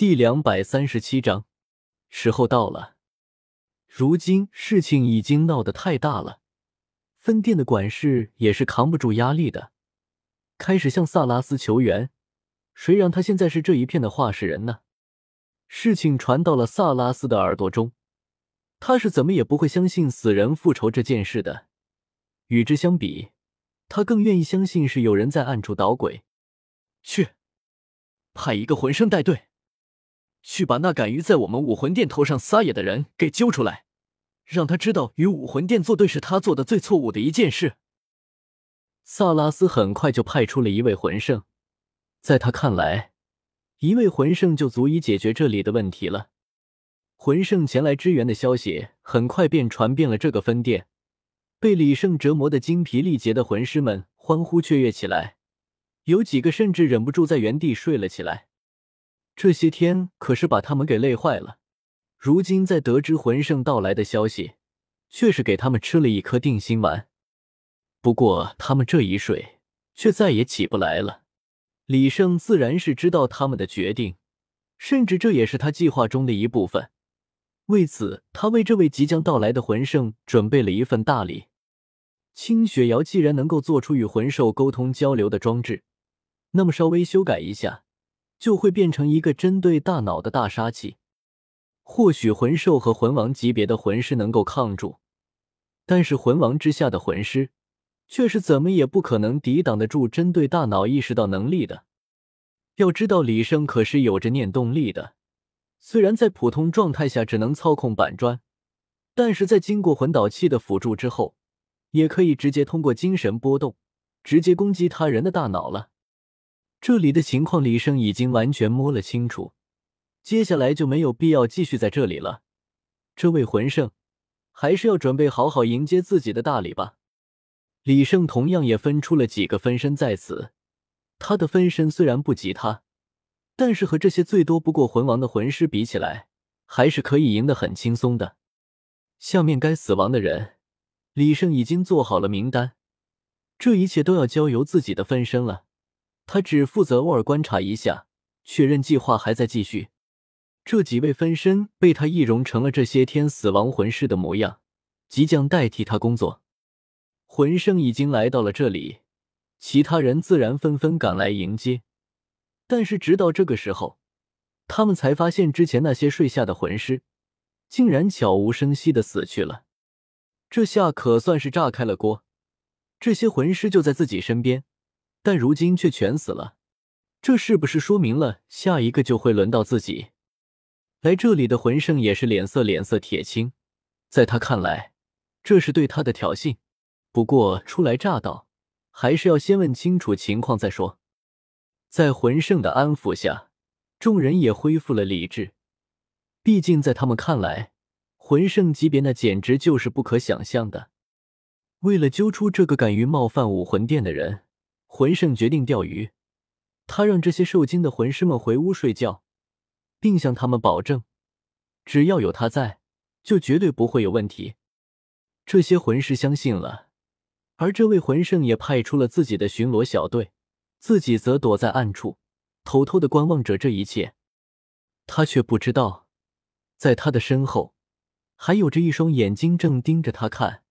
第两百三十七章，时候到了。如今事情已经闹得太大了，分店的管事也是扛不住压力的，开始向萨拉斯求援。谁让他现在是这一片的话事人呢？事情传到了萨拉斯的耳朵中，他是怎么也不会相信死人复仇这件事的。与之相比，他更愿意相信是有人在暗处捣鬼。去，派一个魂圣带队。去把那敢于在我们武魂殿头上撒野的人给揪出来，让他知道与武魂殿作对是他做的最错误的一件事。萨拉斯很快就派出了一位魂圣，在他看来，一位魂圣就足以解决这里的问题了。魂圣前来支援的消息很快便传遍了这个分店，被李胜折磨的精疲力竭的魂师们欢呼雀跃起来，有几个甚至忍不住在原地睡了起来。这些天可是把他们给累坏了，如今在得知魂圣到来的消息，却是给他们吃了一颗定心丸。不过他们这一睡，却再也起不来了。李胜自然是知道他们的决定，甚至这也是他计划中的一部分。为此，他为这位即将到来的魂圣准备了一份大礼。清雪瑶既然能够做出与魂兽沟通交流的装置，那么稍微修改一下。就会变成一个针对大脑的大杀器。或许魂兽和魂王级别的魂师能够抗住，但是魂王之下的魂师却是怎么也不可能抵挡得住针对大脑意识到能力的。要知道，李胜可是有着念动力的，虽然在普通状态下只能操控板砖，但是在经过魂导器的辅助之后，也可以直接通过精神波动直接攻击他人的大脑了。这里的情况，李胜已经完全摸了清楚，接下来就没有必要继续在这里了。这位魂圣，还是要准备好好迎接自己的大礼吧。李胜同样也分出了几个分身在此，他的分身虽然不及他，但是和这些最多不过魂王的魂师比起来，还是可以赢得很轻松的。下面该死亡的人，李胜已经做好了名单，这一切都要交由自己的分身了。他只负责偶尔观察一下，确认计划还在继续。这几位分身被他易容成了这些天死亡魂师的模样，即将代替他工作。魂圣已经来到了这里，其他人自然纷纷赶来迎接。但是直到这个时候，他们才发现之前那些睡下的魂师，竟然悄无声息的死去了。这下可算是炸开了锅，这些魂师就在自己身边。但如今却全死了，这是不是说明了下一个就会轮到自己？来这里的魂圣也是脸色脸色铁青，在他看来，这是对他的挑衅。不过初来乍到，还是要先问清楚情况再说。在魂圣的安抚下，众人也恢复了理智。毕竟在他们看来，魂圣级别那简直就是不可想象的。为了揪出这个敢于冒犯武魂殿的人。魂圣决定钓鱼，他让这些受惊的魂师们回屋睡觉，并向他们保证，只要有他在，就绝对不会有问题。这些魂师相信了，而这位魂圣也派出了自己的巡逻小队，自己则躲在暗处，偷偷的观望着这一切。他却不知道，在他的身后，还有着一双眼睛正盯着他看。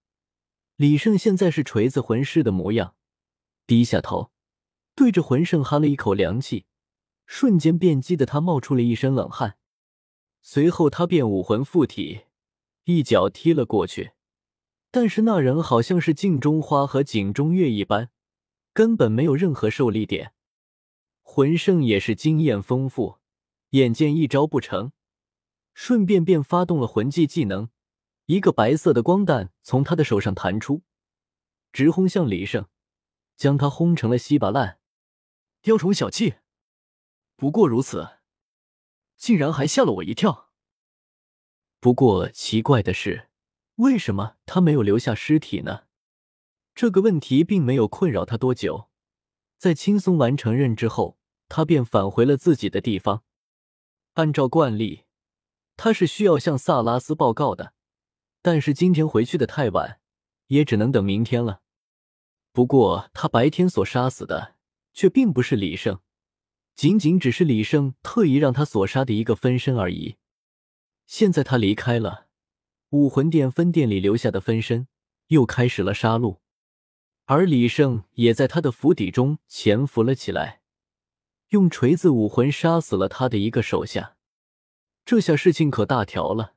李胜现在是锤子魂师的模样。低下头，对着魂圣哈了一口凉气，瞬间便激得他冒出了一身冷汗。随后他便武魂附体，一脚踢了过去。但是那人好像是镜中花和井中月一般，根本没有任何受力点。魂圣也是经验丰富，眼见一招不成，顺便便发动了魂技技能，一个白色的光弹从他的手上弹出，直轰向李胜。将他轰成了稀巴烂，雕虫小技，不过如此，竟然还吓了我一跳。不过奇怪的是，为什么他没有留下尸体呢？这个问题并没有困扰他多久，在轻松完成任之后，他便返回了自己的地方。按照惯例，他是需要向萨拉斯报告的，但是今天回去的太晚，也只能等明天了。不过，他白天所杀死的却并不是李胜，仅仅只是李胜特意让他所杀的一个分身而已。现在他离开了武魂殿分店里留下的分身，又开始了杀戮，而李胜也在他的府邸中潜伏了起来，用锤子武魂杀死了他的一个手下。这下事情可大条了，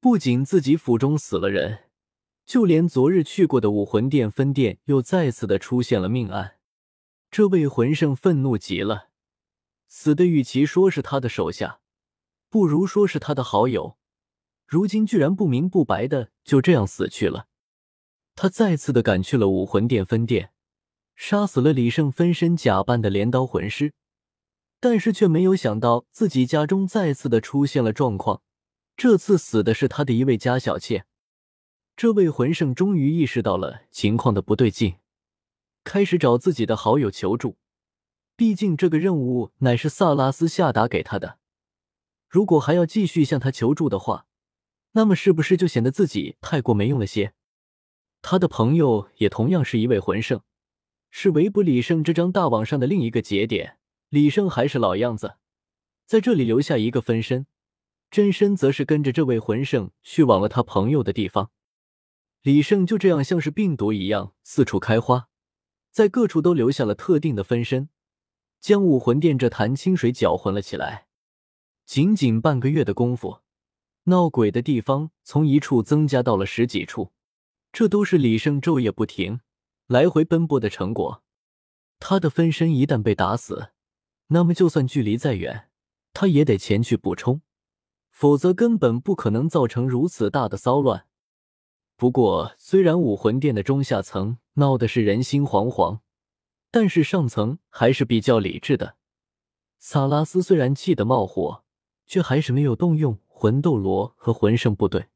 不仅自己府中死了人，就连昨日去过的武魂殿分店又再次的出现了命案。这位魂圣愤怒极了。死的与其说是他的手下，不如说是他的好友。如今居然不明不白的就这样死去了。他再次的赶去了武魂殿分店，杀死了李胜分身假扮的镰刀魂师，但是却没有想到自己家中再次的出现了状况。这次死的是他的一位家小妾。这位魂圣终于意识到了情况的不对劲，开始找自己的好友求助。毕竟这个任务乃是萨拉斯下达给他的，如果还要继续向他求助的话，那么是不是就显得自己太过没用了些？他的朋友也同样是一位魂圣，是围捕李胜这张大网上的另一个节点。李胜还是老样子，在这里留下一个分身，真身则是跟着这位魂圣去往了他朋友的地方。李胜就这样像是病毒一样四处开花，在各处都留下了特定的分身。将武魂殿这潭清水搅浑了起来。仅仅半个月的功夫，闹鬼的地方从一处增加到了十几处，这都是李胜昼夜不停、来回奔波的成果。他的分身一旦被打死，那么就算距离再远，他也得前去补充，否则根本不可能造成如此大的骚乱。不过，虽然武魂殿的中下层闹的是人心惶惶。但是上层还是比较理智的。萨拉斯虽然气得冒火，却还是没有动用魂斗罗和魂圣部队。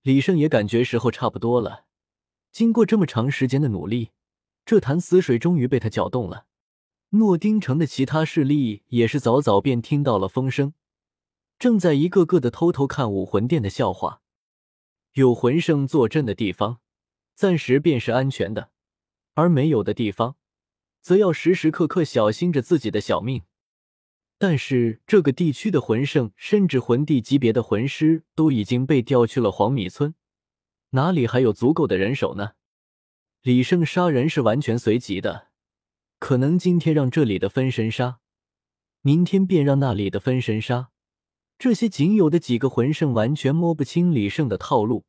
李胜也感觉时候差不多了。经过这么长时间的努力，这潭死水终于被他搅动了。诺丁城的其他势力也是早早便听到了风声，正在一个个的偷偷看武魂殿的笑话。有魂圣坐镇的地方，暂时便是安全的；而没有的地方，则要时时刻刻小心着自己的小命。但是这个地区的魂圣，甚至魂帝级别的魂师都已经被调去了黄米村，哪里还有足够的人手呢？李胜杀人是完全随机的，可能今天让这里的分身杀，明天便让那里的分身杀。这些仅有的几个魂圣完全摸不清李胜的套路，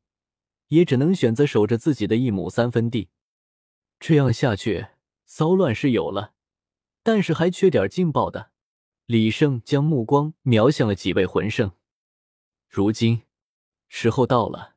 也只能选择守着自己的一亩三分地。这样下去。骚乱是有了，但是还缺点劲爆的。李胜将目光瞄向了几位魂圣。如今，时候到了，